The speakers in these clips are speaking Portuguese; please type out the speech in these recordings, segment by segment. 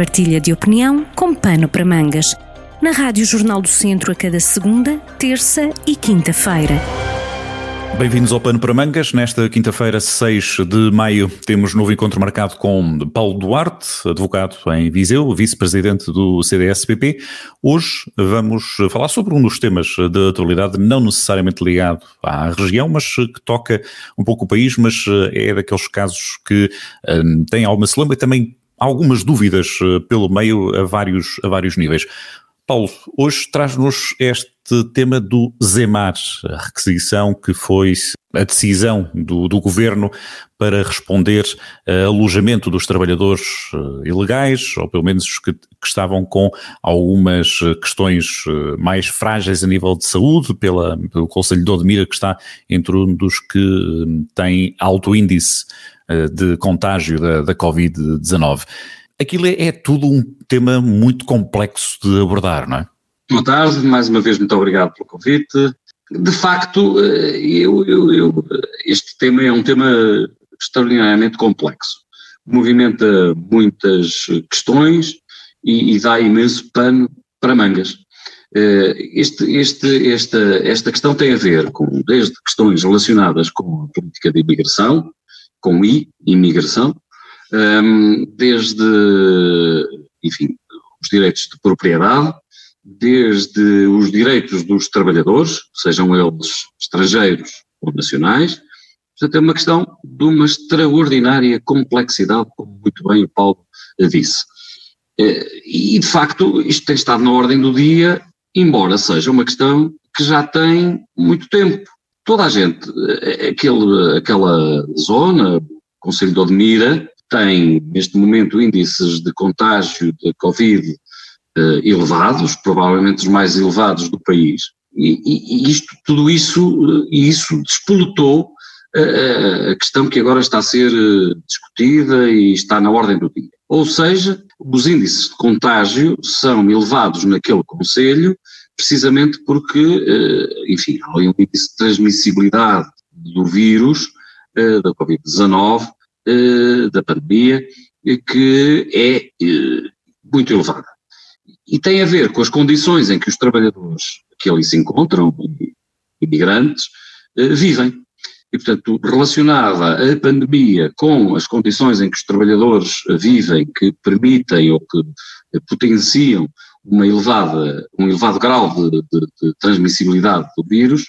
partilha de opinião com pano para mangas. Na Rádio Jornal do Centro a cada segunda, terça e quinta-feira. Bem-vindos ao Pano para Mangas. Nesta quinta-feira, 6 de maio, temos novo encontro marcado com Paulo Duarte, advogado em Viseu, vice-presidente do CDS-PP. Hoje vamos falar sobre um dos temas da atualidade, não necessariamente ligado à região, mas que toca um pouco o país, mas é daqueles casos que um, tem alguma celebra e também algumas dúvidas pelo meio a vários, a vários níveis. Paulo, hoje traz-nos este tema do ZEMAR, a requisição que foi a decisão do, do governo para responder a alojamento dos trabalhadores eh, ilegais, ou pelo menos os que, que, estavam com algumas questões eh, mais frágeis a nível de saúde, pela, pelo Conselho de Odmira, que está entre um dos que eh, tem alto índice de contágio da, da Covid-19 aquilo é, é, tudo um tema muito complexo de abordar, não é? Boa tarde, mais uma vez muito obrigado pelo convite. De facto, eh, eu, eu, eu, este tema é um tema extraordinariamente complexo. Movimenta muitas questões e, e dá imenso pano para mangas. Eh, este, este, esta, esta questão tem a ver com, desde questões relacionadas com a política de imigração, com I, imigração, desde, enfim, os direitos de propriedade, desde os direitos dos trabalhadores, sejam eles estrangeiros ou nacionais. Portanto, é uma questão de uma extraordinária complexidade, como muito bem o Paulo disse. Eh, e, de facto, isto tem estado na ordem do dia, embora seja uma questão que já tem muito tempo. Toda a gente, eh, aquele, aquela zona, Conselho de Odmira, tem neste momento índices de contágio de Covid eh, elevados, provavelmente os mais elevados do país. E, e, isto, tudo isso, e isso despoletou a, a questão que agora está a ser eh, discutida e está na ordem do dia. Ou seja, os índices de contágio são elevados naquele Conselho precisamente porque, eh, enfim, há um índice de transmissibilidade do vírus, da Covid-19, eh, da pandemia, que é eh, muito elevada. E tem a ver com as condições em que os trabalhadores que ali se encontram, imigrantes, eh, vivem. E, portanto, relacionada a pandemia com as condições em que os trabalhadores vivem, que permitem ou que potenciam uma elevada, um elevado grau de, de, de transmissibilidade do vírus,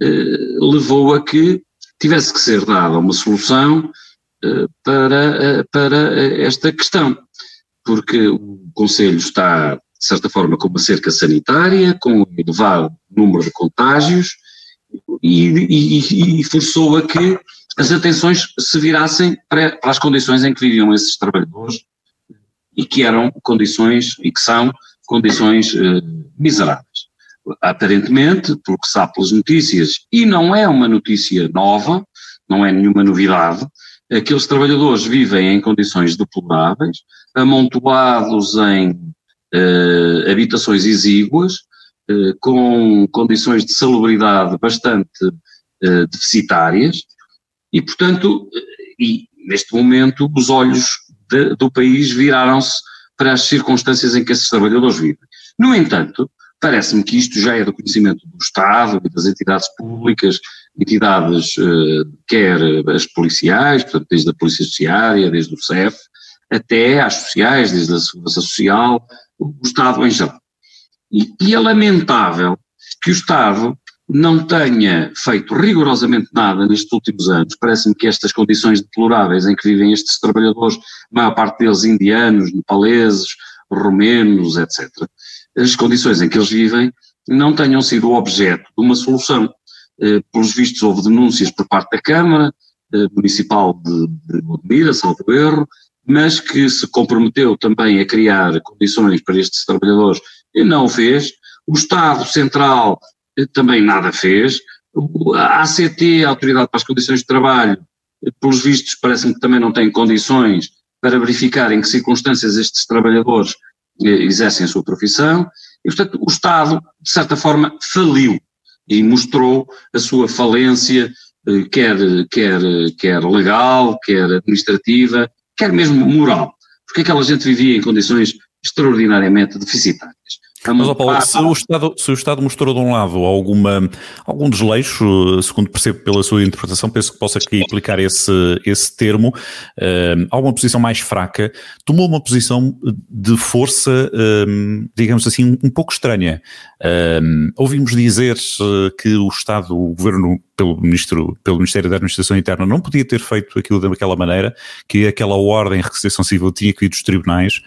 eh, levou a que tivesse que ser dada uma solução para, para esta questão, porque o Conselho está, de certa forma, com uma cerca sanitária, com um elevado número de contágios, e, e, e forçou a que as atenções se virassem para, para, as condições em que viviam esses trabalhadores e que eram condições, e que são condições eh, miseráveis. Aparentemente, pelo que sabe pelas notícias, e não é uma notícia nova, não é nenhuma novidade, aqueles trabalhadores vivem em condições deploráveis, amontoados em uh, habitações exíguas, uh, com condições de salubridade bastante deficitárias, e, portanto, e neste momento os olhos de, do país viraram-se para as circunstâncias em que esses trabalhadores vivem. No entanto, parece-me que isto já é do conhecimento do Estado e das entidades públicas entidades, eh, quer as policiais, portanto, desde a Polícia Judiciária, desde o CEF, até às sociais, desde a Segurança Social, o Estado em geral. E, e é lamentável que o Estado não tenha feito rigorosamente nada nestes últimos anos. Parece-me que estas condições deploráveis em que vivem estes trabalhadores, a maior parte deles indianos, nepaleses, romenos, etc., as condições em que eles vivem não tenham sido objeto de uma solução. Eh, pelos vistos houve denúncias por parte da Câmara eh, Municipal de, de Odmira, salvo erro, mas que se comprometeu também a criar condições para estes trabalhadores e não o fez. O Estado Central também nada fez. A ACT, a Autoridade para as Condições de Trabalho, pelos vistos parece-me que também não tem condições para verificar em que circunstâncias estes trabalhadores exercem a sua profissão. E, portanto, o Estado, de certa forma, faliu e mostrou a sua falência, eh, quer, quer, quer legal, quer administrativa, quer mesmo moral. porque aquela gente vivia em condições extraordinariamente deficitárias. Mas, oh Paulo, se o, Estado, se o Estado mostrou de um lado alguma, algum desleixo, segundo percebo pela sua interpretação, penso que possa aqui aplicar esse, esse termo, uh, alguma posição mais fraca, tomou uma posição de força, uh, digamos assim, um pouco estranha. Ouvimos dizer que o Estado, o Governo, pelo, ministro, pelo Ministério da Administração Interna, não podia ter feito aquilo daquela maneira, que aquela ordem de requisição civil tinha que vir dos tribunais,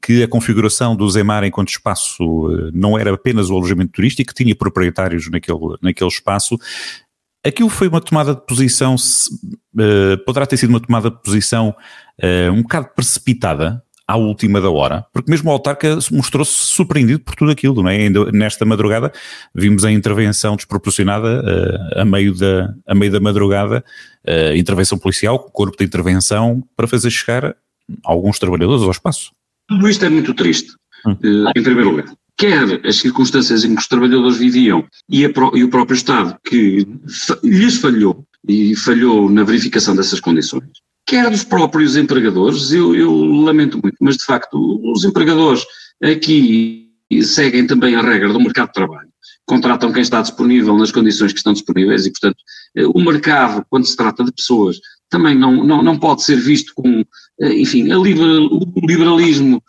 que a configuração do Zemar enquanto espaço eh, não era apenas o alojamento turístico, tinha proprietários naquele, naquele espaço. Aquilo foi uma tomada de posição, uh, poderá ter sido uma tomada de posição uh, um bocado precipitada, à última da hora, porque mesmo o autarca mostrou-se surpreendido por tudo aquilo, não é? Ainda nesta madrugada vimos a intervenção desproporcionada uh, a, meio da, a meio da madrugada, uh, intervenção policial, corpo de intervenção, para fazer chegar alguns trabalhadores ao espaço. Tudo isto é muito triste. Uh, em primeiro lugar. Quer as circunstâncias em que os trabalhadores viviam e, pro, e o próprio Estado, que lhes falhou e falhou na verificação dessas condições, quer dos próprios empregadores, eu, eu lamento muito, mas de facto os empregadores aqui seguem também a regra do mercado de trabalho contratam quem está disponível nas condições que estão disponíveis e, portanto, eh, o mercado, quando se trata de pessoas, também não, não, não pode ser visto como, eh, enfim, o liberalismo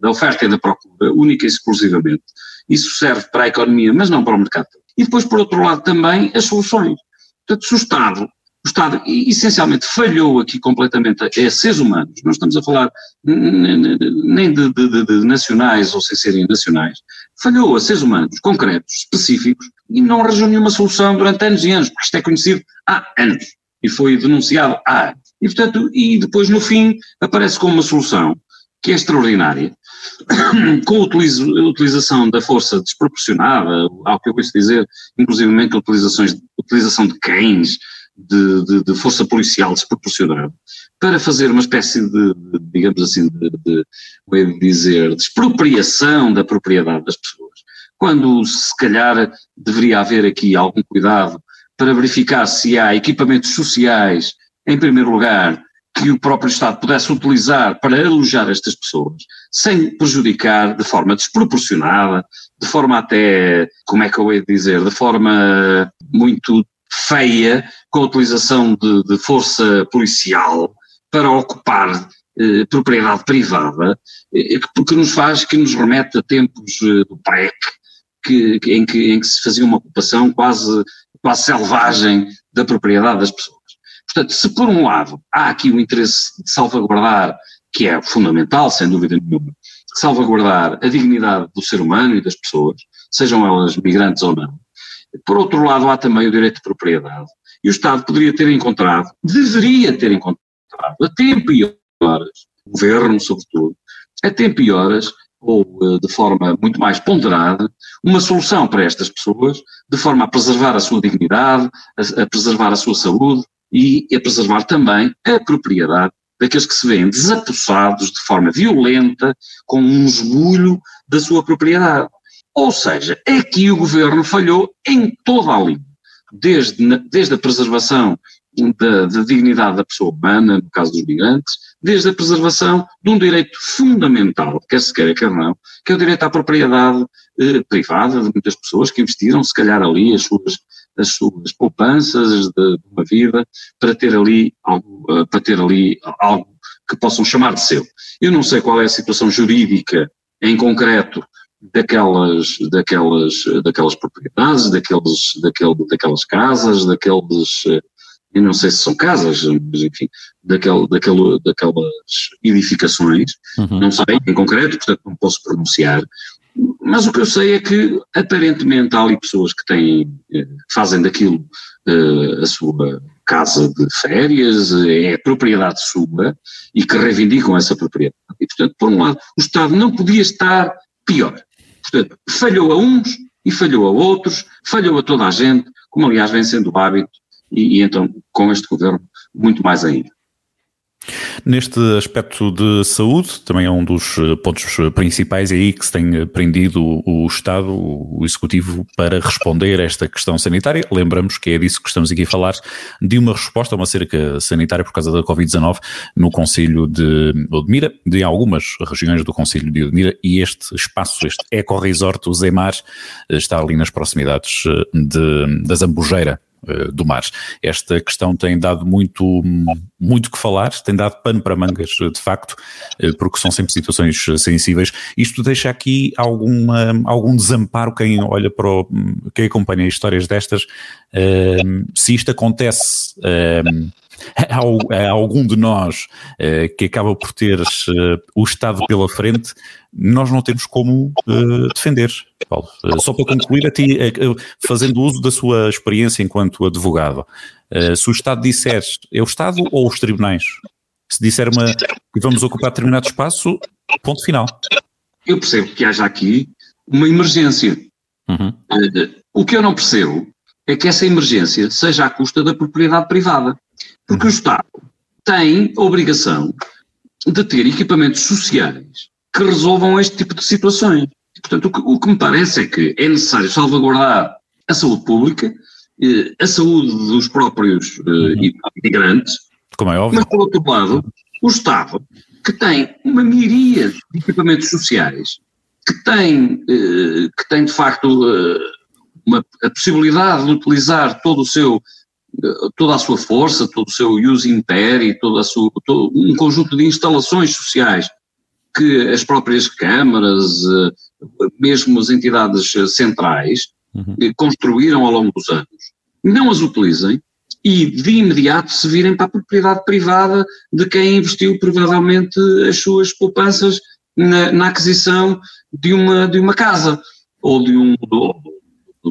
da oferta e da procura, única e exclusivamente. Isso serve para a economia, mas não para o mercado. E depois, por outro lado, também as soluções. Portanto, se o Estado, o Estado essencialmente falhou aqui completamente a, seres humanos, não estamos a falar nem de, de, de, nacionais ou sem serem nacionais, falhou a seres humanos concretos, específicos, e não arranjou nenhuma solução durante anos e anos, porque isto é conhecido há anos e foi denunciado há anos. E, portanto, e depois no fim aparece como uma solução que é extraordinária, com a utilização da força desproporcionada, ao que eu gosto dizer, inclusivamente a utilização de cães, de, de, de, força policial desproporcionada, para fazer uma espécie de, de digamos assim, de, de, de dizer, de expropriação da propriedade das pessoas. Quando se calhar deveria haver aqui algum cuidado para verificar se há equipamentos sociais, em primeiro lugar, que o próprio Estado pudesse utilizar para alojar estas pessoas, sem prejudicar de forma desproporcionada, de forma até, como é que eu ia dizer, de forma muito feia, com a utilização de, de força policial para ocupar eh, propriedade privada, eh, porque nos faz, que nos remete a tempos eh, do PREC, que, em, que, em que se fazia uma ocupação quase, quase selvagem da propriedade das pessoas. Portanto, se por um lado há aqui o interesse de salvaguardar, que é fundamental, sem dúvida nenhuma, salvaguardar a dignidade do ser humano e das pessoas, sejam elas migrantes ou não, por outro lado há também o direito de propriedade. E o Estado poderia ter encontrado, deveria ter encontrado, a tempo e horas, o governo sobretudo, a tempo e horas, ou eh, de forma muito mais ponderada, uma solução para estas pessoas, de forma a preservar a sua dignidade, a, a preservar a sua saúde, e a preservar também a propriedade daqueles que se veem desapossados de forma violenta com um esbulho da sua propriedade. Ou seja, aqui o governo falhou em toda a linha, desde, desde a preservação da, da, dignidade da pessoa humana, no caso dos migrantes, desde a preservação de um direito fundamental, quer se queira, quer não, que é o direito à propriedade eh, privada de muitas pessoas que investiram, se calhar, ali as suas as suas poupanças de, uma vida para ter ali algo, uh, para ter ali algo que possam chamar de seu. Eu não sei qual é a situação jurídica em concreto daquelas, daquelas, daquelas propriedades, daqueles, daquele, daquelas casas, daqueles, eu não sei se são casas, mas enfim, daquele, daquele, daquelas edificações, uhum. não sei em concreto, portanto não posso pronunciar, mas o que eu sei é que, aparentemente, há ali pessoas que têm, eh, fazem daquilo uh, a sua casa de férias, é propriedade sua e que reivindicam essa propriedade. E, portanto, por um lado, o Estado não podia estar pior. Portanto, falhou a uns e falhou a outros, falhou a toda a gente, como aliás vem sendo o hábito, e, e então, com este governo, muito mais ainda. Neste aspecto de saúde, também é um dos eh, pontos principais, é aí que se tem prendido o Estado, o Executivo, para responder a esta questão sanitária. Lembramos que é disso que estamos aqui a falar, de uma resposta a uma cerca sanitária por causa da Covid-19 no Conselho de Odmira, de algumas regiões do Conselho de Odmira, e este espaço, este eco-resort, o Zemar, eh, está ali nas proximidades eh, de, da Zambujeira, eh, do mar. Esta questão tem dado muito, muito que falar, tem dado pano para mangas, de facto, eh, porque são sempre situações sensíveis. Isto deixa aqui alguma, algum desamparo quem olha para o, quem acompanha histórias destas, eh, se isto acontece a algum de nós que acaba por ter o Estado pela frente, nós não temos como uh, defender. Paulo, só para concluir, a ti, fazendo uso da sua experiência enquanto advogado, se o Estado disser é o Estado ou os tribunais? Se disser uma, que vamos ocupar determinado espaço, ponto final. Eu percebo que haja aqui uma emergência. Uhum. o que eu não percebo é que essa emergência seja à custa da propriedade privada. Porque o Estado tem a obrigação de ter equipamentos sociais que resolvam este tipo de situações. Portanto, o que, o que me parece é que é necessário salvaguardar a saúde pública, eh, a saúde dos próprios eh, uhum. imigrantes, Como é óbvio. mas, por outro lado, o Estado, que tem uma miríade de equipamentos sociais, que tem, eh, que tem de facto uma, a possibilidade de utilizar todo o seu toda a sua força, todo o seu use império, todo, sua, todo um conjunto de instalações sociais que as próprias câmaras, eh, mesmo as entidades centrais, uhum. Eh, construíram ao longo dos anos, não as utilizem e de imediato se virem para a propriedade privada de quem investiu provavelmente as suas poupanças na, na aquisição de uma, de uma casa ou de, um,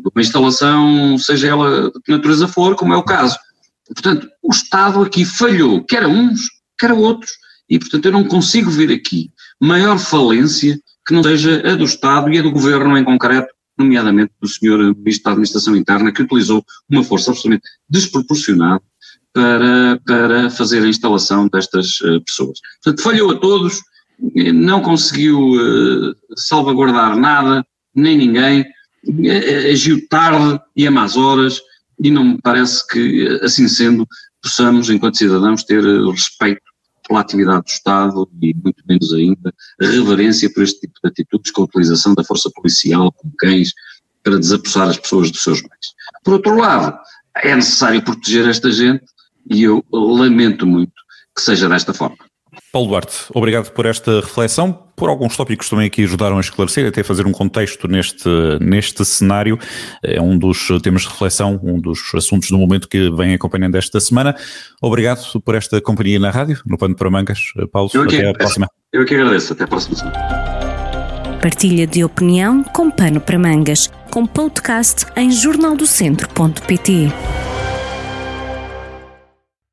uma instalação, seja ela de que natureza for, como é o caso. Portanto, o Estado aqui falhou, quer a uns, quer a outros, e portanto eu não consigo ver aqui maior falência que não seja a do Estado e a do Governo em concreto, nomeadamente do Sr. Ministro da Administração Interna, que utilizou uma força absolutamente desproporcionada para, para fazer a instalação destas uh, pessoas. Portanto, falhou a todos, não conseguiu uh, salvaguardar nada, nem ninguém, agiu tarde e a más horas, e não me parece que, assim sendo, possamos, enquanto cidadãos, ter respeito pela atividade do Estado e muito menos ainda reverência por este tipo de atitudes com a utilização da força policial com cães para desapossar as pessoas dos seus bens. Por outro lado, é necessário proteger esta gente e eu lamento muito que seja desta forma. Paulo Duarte, obrigado por esta reflexão, por alguns tópicos também aqui ajudaram a esclarecer, até fazer um contexto neste, neste cenário. É um dos temas de reflexão, um dos assuntos do momento que vem acompanhando esta semana. Obrigado por esta companhia na rádio, no Pano para Mangas. Paulo, eu até a próxima. Eu que agradeço, até a próxima semana. Partilha de opinião com Pano para Mangas, com podcast em jornaldocentro.pt.